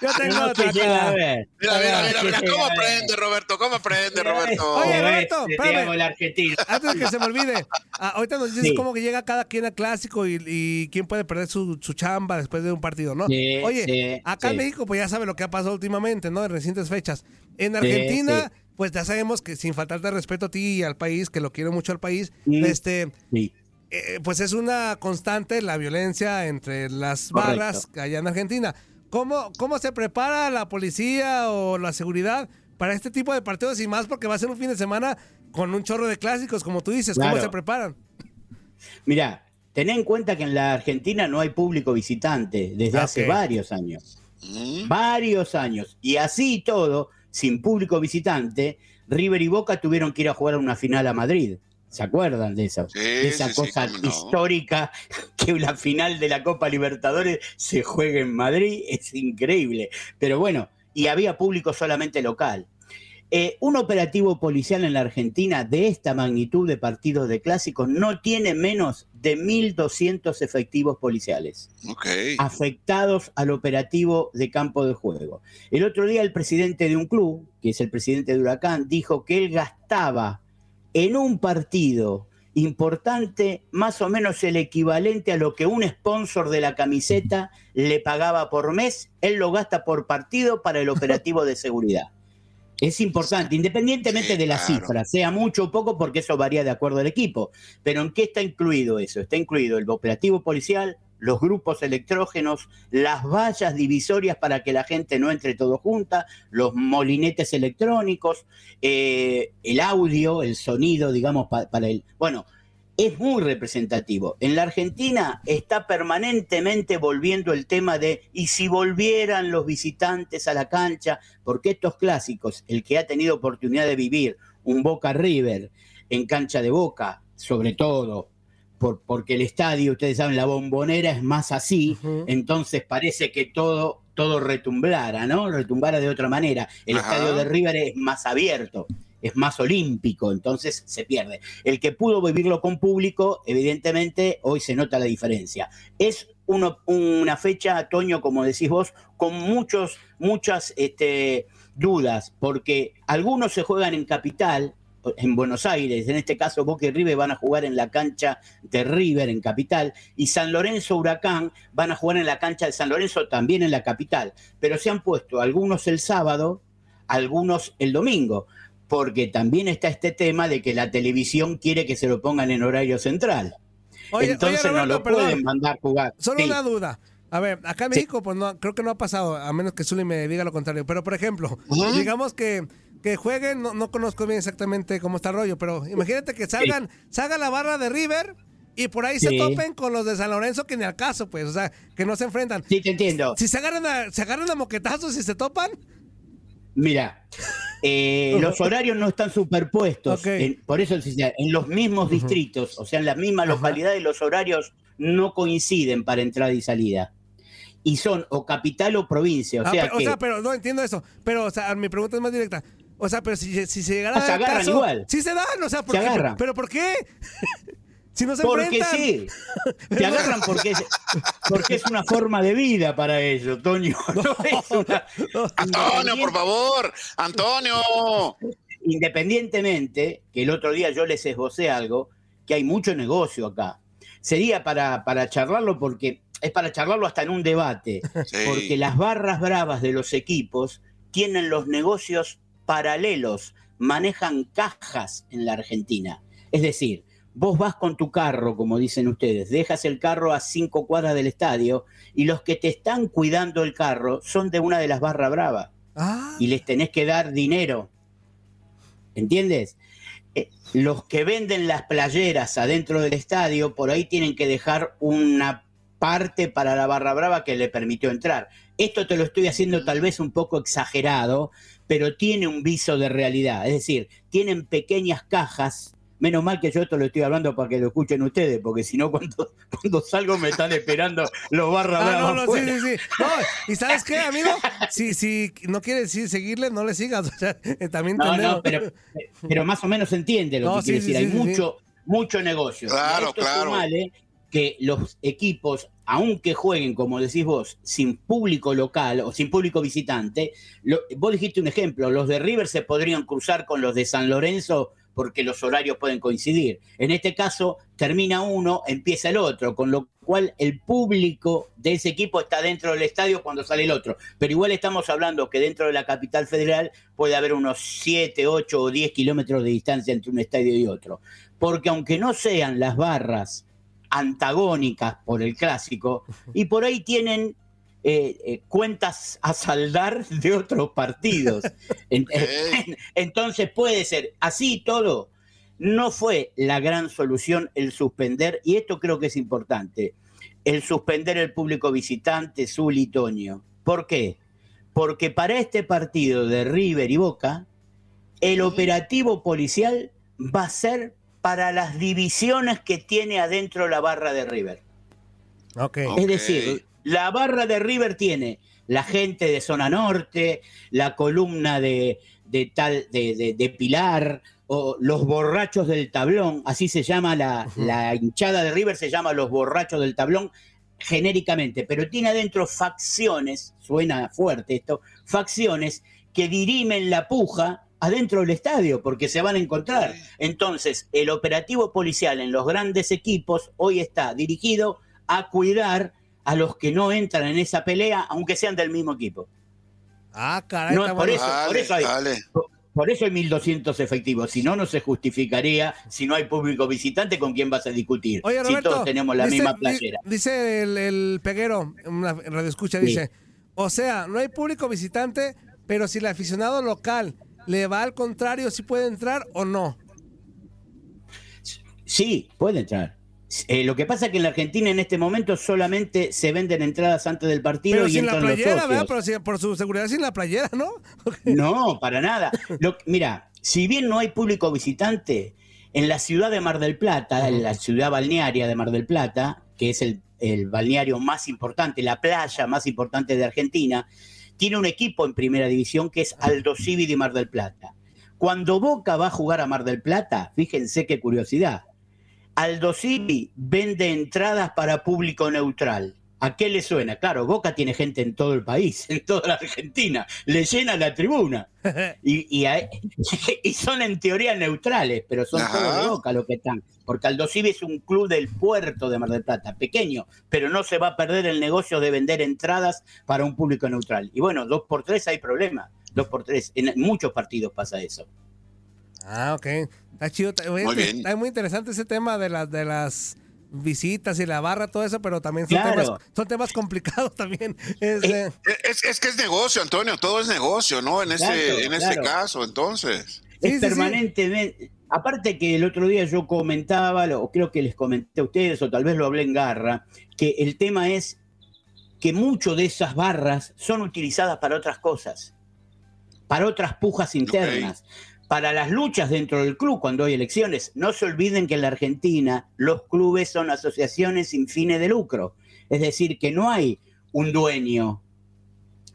Yo tengo No otra acá. ver. Mira, mira, mira, mira, ¿cómo aprende, Roberto? ¿Cómo aprende, Roberto? Oye, Roberto, espérame. Antes de que se me olvide, ah, ahorita nos dices Sí. cómo que llega cada quien al clásico y, y quién puede perder su, su chamba después de un partido, ¿no? Sí, Oye, sí, acá en. México, pues ya sabe lo que ha pasado últimamente, ¿no? En recientes fechas. En Argentina, sí. pues ya sabemos que sin faltarte respeto a ti y al país, que lo quiero mucho al país, Mm. este, Sí. Eh, pues es una constante la violencia entre las Correcto. barras allá en Argentina. ¿Cómo, ¿Cómo se prepara la policía o la seguridad para este tipo de partidos y más porque va a ser un fin de semana con un chorro de clásicos, como tú dices? ¿Cómo Claro. se preparan? Mira, ten en cuenta que en la Argentina no hay público visitante desde hace varios años. Mm, Varios años. Y así todo, sin público visitante, River y Boca tuvieron que ir a jugar una final a Madrid. ¿Se acuerdan de eso? Sí, de esa sí, sí, cosa no. histórica *laughs* que la final de la Copa Libertadores se juegue en Madrid. Es increíble. Pero bueno, y había público solamente local. Eh, un operativo policial en la Argentina de esta magnitud de partidos de clásicos no tiene menos de 1.200 efectivos policiales afectados al operativo de campo de juego. El otro día el presidente de un club, que es el presidente de Huracán, dijo que él gastaba en un partido importante más o menos el equivalente a lo que un sponsor de la camiseta le pagaba por mes, él lo gasta por partido para el operativo de seguridad. Es importante, independientemente Sí, de la claro. cifra, sea mucho o poco, porque eso varía de acuerdo al equipo. Pero ¿en qué está incluido eso? Está incluido el operativo policial, los grupos electrógenos, las vallas divisorias para que la gente no entre todo junta, los molinetes electrónicos, eh, el audio, el sonido, digamos, pa- para el... Bueno, es muy representativo. En la Argentina está permanentemente volviendo el tema de, ¿y si volvieran los visitantes a la cancha? Porque estos clásicos, el que ha tenido oportunidad de vivir un Boca River en cancha de Boca, sobre todo, por, porque el estadio, ustedes saben, la bombonera es más así, entonces parece que todo, todo retumblara, ¿no? Retumbara de otra manera. El Ajá. estadio de River es más abierto, es más olímpico, entonces se pierde. El que pudo vivirlo con público, evidentemente, hoy se nota la diferencia. Es uno- una fecha, otoño, como decís vos, con muchos, muchas este, dudas, porque algunos se juegan en capital, en Buenos Aires, en este caso Boca y River van a jugar en la cancha de River en Capital y San Lorenzo Huracán van a jugar en la cancha de San Lorenzo también en la capital, pero se han puesto algunos el sábado, algunos el domingo, porque también está este tema de que la televisión quiere que se lo pongan en horario central. Oye, Entonces oye, no lo perdón. pueden mandar jugar. Solo Sí. una duda. A ver, acá en México, pues no, creo que no ha pasado, a menos que Zuli me diga lo contrario. Pero, por ejemplo, digamos que, que jueguen, no, no conozco bien exactamente cómo está el rollo, pero imagínate que salgan, salga la barra de River y por ahí se Sí. topen con los de San Lorenzo, que ni al caso, pues, o sea, que no se enfrentan. Sí, te entiendo. Si se agarran a, se agarran a moquetazos y se topan, Mira, eh, *laughs* los horarios no están superpuestos, en- por eso en los mismos distritos, o sea, en las mismas localidades, los horarios no coinciden para entrada y salida. Y son o capital o provincia, o Ah, sea pero, o sea, pero no entiendo eso. Pero, o sea, mi pregunta es más directa. O sea, pero si, si se llegara Ah, se a dar agarran caso, igual. Sí se dan, o sea, ¿por Se qué? agarran. ¿Pero por qué? *laughs* si no se porque enfrentan. sí, *laughs* se agarran porque es, porque es una forma de vida para ellos, Toño. *laughs* No es una- Antonio, por favor, Antonio. independientemente, que el otro día yo les esbocé algo, que hay mucho negocio acá. Sería para, para charlarlo porque es para charlarlo hasta en un debate, Sí. porque las barras bravas de los equipos tienen los negocios paralelos, manejan cajas en la Argentina. Es decir, vos vas con tu carro, como dicen ustedes, dejas el carro a cinco cuadras del estadio y los que te están cuidando el carro son de una de las barras bravas Ah, y les tenés que dar dinero. ¿Entiendes? Eh, los que venden las playeras adentro del estadio, por ahí tienen que dejar una parte para la barra brava que le permitió entrar. Esto te lo estoy haciendo tal vez un poco exagerado, pero tiene un viso de realidad. Es decir, tienen pequeñas cajas. Menos mal que yo esto lo estoy hablando para que lo escuchen ustedes, porque si no, *laughs* cuando, cuando salgo me están esperando los barra Ah, no, no, sí, afuera. sí, sí. No, ¿y sabes qué, amigo? Si, si no quieres decir seguirle, no le sigas. *laughs* O sea, eh, también No, no, pero, pero más o menos se entiende lo No, que sí, quiere sí, decir. sí, Hay sí, mucho, mucho negocio. Claro, claro. sumale que los equipos, aunque jueguen, como decís vos, sin público local o sin público visitante, vos dijiste un ejemplo, los de River se podrían cruzar con los de San Lorenzo porque los horarios pueden coincidir. En este caso, termina uno, empieza el otro, con lo cual el público de ese equipo está dentro del estadio cuando sale el otro. Pero igual estamos hablando que dentro de la capital federal puede haber unos 7, 8 o 10 kilómetros de distancia entre un estadio y otro. Porque aunque no sean las barras antagónicas por el clásico, y por ahí tienen eh, eh, cuentas a saldar de otros partidos. *laughs* Entonces puede ser así todo. No fue la gran solución el suspender, y esto creo que es importante, el suspender el público visitante, Zul y Toño. ¿Por qué? Porque para este partido de River y Boca, el operativo policial va a ser para las divisiones que tiene adentro la barra de River. Ok. Ok. Es decir, la barra de River tiene la gente de zona norte, la columna de, de tal, de, de- de Pilar, o los borrachos del tablón, así se llama la, la hinchada de River, se llama los borrachos del tablón genéricamente, pero tiene adentro facciones, suena fuerte esto, facciones que dirimen la puja adentro del estadio, porque se van a encontrar. Entonces, el operativo policial en los grandes equipos hoy está dirigido a cuidar a los que no entran en esa pelea, aunque sean del mismo equipo. Ah, caray, No, por eso- Dale, eso hay-. Por- Por eso hay 1.200 efectivos, si no, no se justificaría, si no hay público visitante, ¿con quién vas a discutir? Oye, si todos tenemos la dice- misma playera. Dice el, el peguero, una radio escucha, Sí. dice, o sea, no hay público visitante, pero si el aficionado local le va al contrario, ¿sí puede entrar o no? Sí, puede entrar. Eh, lo que pasa es que en la Argentina en este momento solamente se venden entradas antes del partido Pero y sin la los playera, socios. ¿verdad? Pero si- por su seguridad sin la playera, ¿no? *laughs* No, para nada. Lo- mira, si bien no hay público visitante, en la ciudad de Mar del Plata, en la ciudad balnearia de Mar del Plata, que es el, el balneario más importante, la playa más importante de Argentina, tiene un equipo en primera división que es Aldo Civi de Mar del Plata. Cuando Boca va a jugar a Mar del Plata, fíjense qué curiosidad, Aldo Civi vende entradas para público neutral. ¿A qué le suena? Claro, Boca tiene gente en todo el país, *laughs* en toda la Argentina, le llena la tribuna. *laughs* Y, y, a- *laughs* y son en teoría neutrales, pero son Ajá. todos de Boca los que están. Porque Aldo Civi es un club del puerto de Mar del Plata, pequeño, pero no se va a perder el negocio de vender entradas para un público neutral. Y bueno, dos por tres hay problema. Dos por tres. En muchos partidos pasa eso. Ah, ok. Está chido. Muy bien. está muy interesante ese tema de las de las visitas y la barra, todo eso, pero también son, Claro. temas, son temas complicados *laughs* también. Este, Es, es que es negocio, Antonio, todo es negocio, ¿no? En este, Claro, en este claro. caso, entonces. Sí, es sí. permanentemente. Aparte que el otro día yo comentaba, o creo que les comenté a ustedes, o tal vez lo hablé en garra, que el tema es que mucho de esas barras son utilizadas para otras cosas, para otras pujas internas, para las luchas dentro del club cuando hay elecciones. No se olviden que en la Argentina los clubes son asociaciones sin fines de lucro, es decir, que no hay un dueño.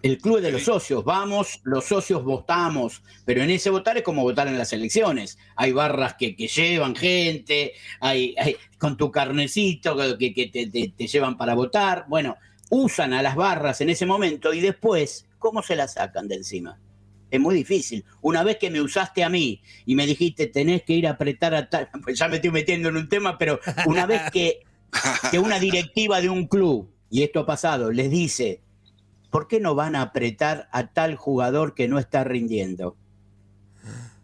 El club es de los socios, vamos, los socios votamos, pero en ese votar es como votar en las elecciones. Hay barras que, que llevan gente, hay, hay- con tu carnecito que, que te, te- te llevan para votar. Bueno, usan a las barras en ese momento y después, ¿cómo se las sacan de encima? Es muy difícil. Una vez que me usaste a mí y me dijiste tenés que ir a apretar a tal, *laughs* pues ya me estoy metiendo en un tema, pero una vez que, que una directiva de un club, y esto ha pasado, les dice, ¿por qué no van a apretar a tal jugador que no está rindiendo?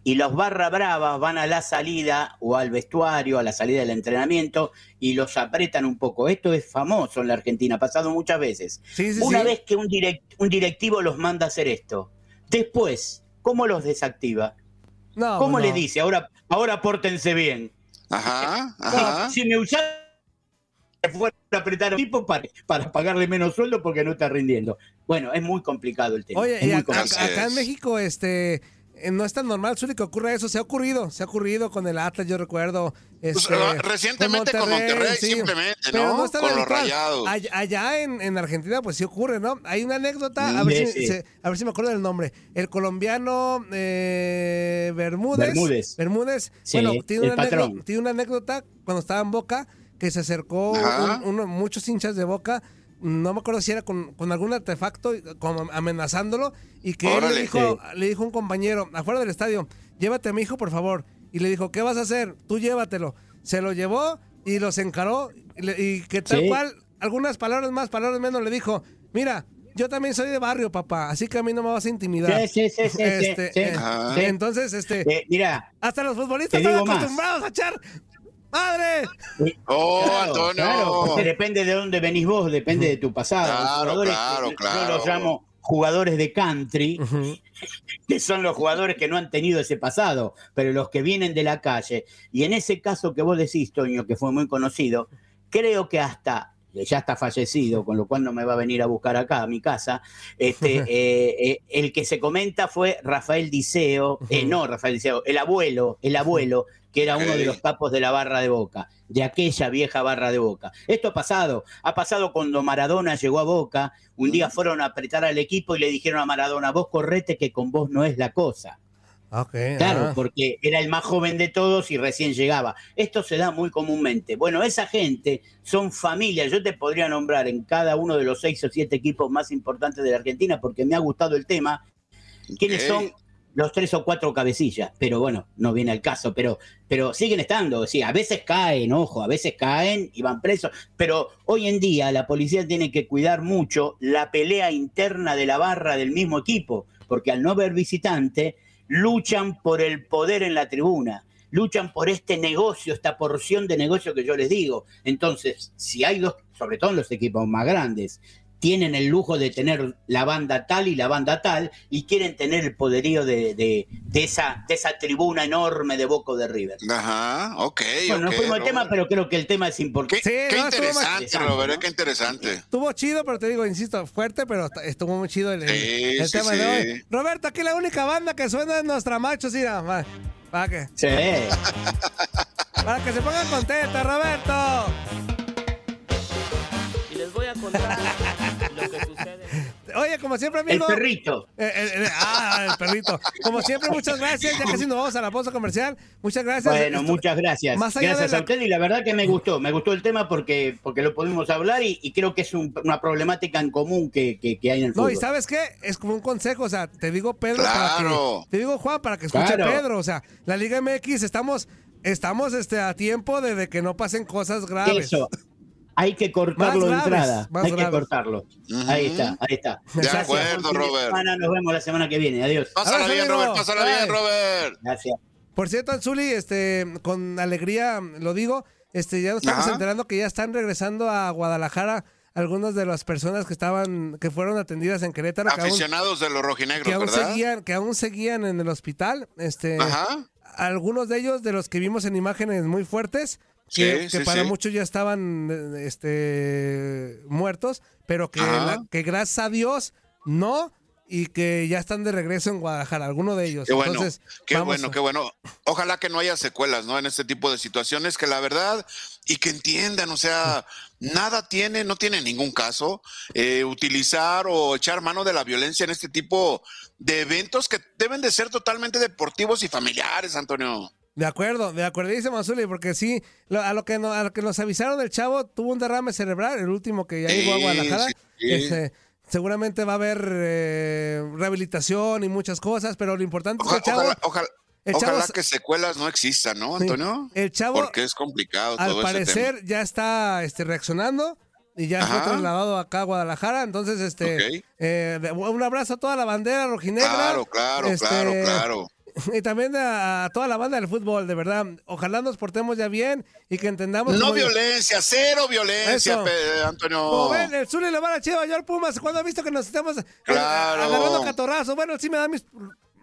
Y los barra bravas van a la salida o al vestuario, a la salida del entrenamiento, y los apretan un poco. Esto es famoso en la Argentina, ha pasado muchas veces. sí, sí, Una sí. vez que un, direct- un directivo los manda a hacer esto, después, ¿cómo los desactiva? No, ¿Cómo no. le dice? Ahora, ahora pórtense bien. Ajá, No, ajá. si me usás, me fuera a apretar a un tipo para, para pagarle menos sueldo porque no está rindiendo. Bueno, es muy complicado el tema. Oye, es y muy acá, acá en. México, este, eh, no es tan normal, Zuli, que ocurra eso. Se ha ocurrido, se ha ocurrido con el Atlas, yo recuerdo. Pues, este, ah, recientemente con Monterrey, simplemente, Pero ¿no? no es tan Con los. Rayados. Allá, allá en, en Argentina, pues sí ocurre, ¿no? Hay una anécdota, a ver, sí, si, sí. se- a ver si me acuerdo del nombre. El colombiano eh, Bermúdez. Bermúdez. Bermúdez. Sí, bueno, tiene el una, anécdota, tiene una anécdota cuando estaba en Boca que se acercó un- uno- muchos hinchas de Boca. No me acuerdo si era con, con algún artefacto, como amenazándolo, y que él le dijo, le dijo a un compañero afuera del estadio, llévate a mi hijo, por favor. Y le dijo, ¿qué vas a hacer? Tú llévatelo. Se lo llevó y los encaró, y, le- y que tal Sí. cual, algunas palabras más, palabras menos, le dijo, mira, yo también soy de barrio, papá, así que a mí no me vas a intimidar. Sí, sí, sí, sí, *laughs* Este, sí. eh. Sí. Entonces, este, Eh, mira, hasta los futbolistas están más. acostumbrados a echar. ¡Madre! Oh, claro, Antonio. claro, porque depende de dónde venís vos, depende de tu pasado. Los Claro, jugadores, claro, yo los llamo jugadores de country, *laughs* que son los jugadores que no han tenido ese pasado, pero los que vienen de la calle. Y en ese caso que vos decís, Toño, que fue muy conocido, creo que hasta que ya está fallecido, con lo cual no me va a venir a buscar acá a mi casa. Este, *laughs* eh, eh, el que se comenta fue Rafael Diceo, eh, no Rafael Diceo, el abuelo, el abuelo, que era uno de los capos de la barra de Boca, de aquella vieja barra de Boca. Esto ha pasado, ha pasado cuando Maradona llegó a Boca, un día fueron a apretar al equipo y le dijeron a Maradona, vos correte que con vos no es la cosa. Ok. Claro, ah. porque era el más joven de todos y recién llegaba. Esto se da muy comúnmente. Bueno, esa gente son familias. Yo te podría nombrar en cada uno de los seis o siete equipos más importantes de la Argentina porque me ha gustado el tema. ¿Quiénes son los tres o cuatro cabecillas? Pero bueno, no viene al caso. Pero, pero siguen estando. Sí, a veces caen, ojo, a veces caen y van presos. Pero hoy en día la policía tiene que cuidar mucho la pelea interna de la barra del mismo equipo. Porque al no haber visitante, luchan por el poder en la tribuna, luchan por este negocio, esta porción de negocio que yo les digo. Entonces, si hay dos, sobre todo en los equipos más grandes, tienen el lujo de tener la banda tal y la banda tal y quieren tener el poderío de, de- de esa, de esa tribuna enorme de Boca de River. Ajá, ok. Bueno, no ok, fuimos al tema, pero creo que el tema es Qué, importante. Sí, qué no, estuvo más- interesante, Interesante, Robert, ¿no? qué interesante. Estuvo chido, pero te digo, insisto, fuerte, pero est- estuvo muy chido el, el- Sí, el sí, tema de sí. hoy. Roberto, aquí la única banda que suena es nuestra macho, sí, nada más. Para que, Sí. para que se pongan contentos, Roberto. Y les voy a contar. Oye, como siempre, El amigo. perrito. Eh, eh, eh, ah, del perrito. Como siempre, muchas gracias. Ya casi nos vamos a la pausa comercial. Muchas gracias. Bueno, Esto- muchas gracias. Más allá Gracias de la- a usted y la verdad que me gustó, me gustó el tema porque, porque lo pudimos hablar y, y creo que es un- una problemática en común que, que- que hay en el No, fútbol. y ¿sabes qué? Es como un consejo, o sea, te digo Pedro para Claro. que te digo Juan para que escuche Claro. Pedro, o sea, la Liga MX estamos estamos este a tiempo de, de que no pasen cosas graves. Eso. Hay que cortarlo Más de entrada. más Hay que cortarlo. Ahí está, ahí está. De Gracias. acuerdo, Robert. semana, Nos vemos la semana que viene. Adiós. Pásala bien. Robert, pásala Bye. bien, Robert. Gracias. Por cierto, Anzuli, este con alegría lo digo, este ya nos estamos Ajá. enterando que ya están regresando a Guadalajara algunas de las personas que estaban que fueron atendidas en Querétaro que aún, Aficionados de los que rojinegros, aún ¿verdad? seguían que aún seguían en el hospital, este Ajá. algunos de ellos de los que vimos en imágenes muy fuertes que, Sí, que sí, para sí. muchos ya estaban eh, este muertos pero que, la- que gracias a Dios no y que ya están de regreso en Guadalajara algunos de ellos Qué bueno, entonces qué bueno, a- qué bueno. Ojalá que no haya secuelas, ¿no? En este tipo de situaciones, que la verdad, y que entiendan, o sea, nada tiene, no tiene ningún caso eh, utilizar o echar mano de la violencia en este tipo de eventos que deben de ser totalmente deportivos y familiares, Antonio. De acuerdo, de acuerdísimo, Azuli, porque sí, lo- a, lo que no- a lo que nos avisaron el chavo tuvo un derrame cerebral, el último que ya llegó a Guadalajara. sí, sí. Este, seguramente va a haber eh, rehabilitación y muchas cosas, pero lo importante es que Ojalá, el chavo, ojalá, ojalá- el ojalá chavo- que secuelas no existan, ¿no. Antonio? el chavo, Porque es complicado al todo parecer, tema. ya está este, reaccionando y ya fue trasladado acá a Guadalajara. Entonces, este, eh, un abrazo a toda la bandera rojinegra. Claro, claro, este, claro, claro. *laughs* Y también a, a toda la banda del fútbol, de verdad. Ojalá nos portemos ya bien y que entendamos. No violencia, cero violencia, Eso. Pe- Antonio. Como ven, el Zuli le va a la chiva, yo al Pumas. Cuando ha visto que nos estamos eh, Claro. agarrando catorrazos? Bueno, sí me da mis.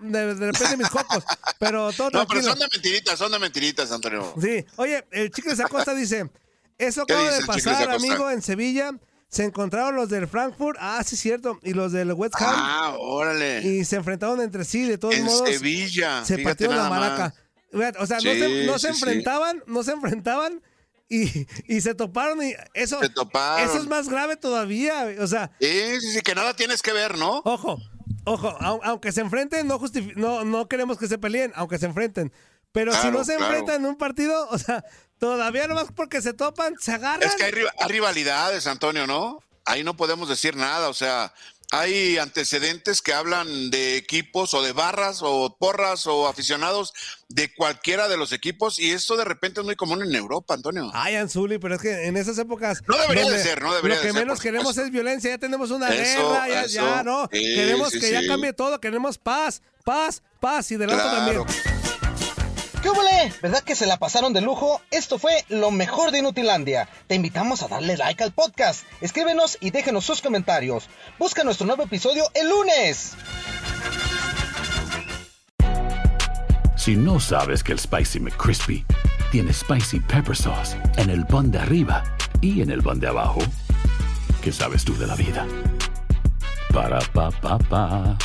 De, de repente mis cocos, *laughs* pero todo No, pero son de mentiritas, son de mentiritas, Antonio. Sí, oye, el Chicles Acosta dice: Eso ¿Qué acaba de pasar, amigo, en Sevilla. Se encontraron los del Frankfurt, ah, sí, cierto, y los del West Ham, Ah, órale. y se enfrentaron entre sí, de todos en modos. Sevilla. se partieron la más. maraca. O sea, no se, no se sí. enfrentaban, no se enfrentaban y, y se toparon y eso, Se toparon. eso es más grave todavía. O sea, Sí, sí, sí, que nada tienes que ver, ¿no? ojo, ojo, au- aunque se enfrenten, no, no, no queremos que se peleen, aunque se enfrenten. Pero si no se claro. enfrentan en un partido, o sea, todavía nomás porque se topan, se agarran. Es que hay, riva- hay rivalidades, Antonio, ¿no? Ahí no podemos decir nada, o sea, hay antecedentes que hablan de equipos o de barras o porras o aficionados de cualquiera de los equipos y esto de repente es muy común en Europa, Antonio. Ay, Anzuli, pero es que en esas épocas. No debería de ser, no debería Lo de que ser, menos queremos es violencia, ya tenemos una Eso, guerra, ya, eso. ya, no. Sí, queremos sí, que ya cambie todo, queremos paz, paz, paz y del otro Claro. también. ¿Qué huele? ¿Verdad que se la pasaron de lujo? Esto fue lo mejor de Inutilandia. Te invitamos a darle like al podcast. Escríbenos y déjenos sus comentarios. Busca nuestro nuevo episodio el lunes. Si no sabes que el Spicy McCrispy tiene Spicy Pepper Sauce en el pan de arriba y en el pan de abajo, ¿qué sabes tú de la vida? Para, pa, pa, pa.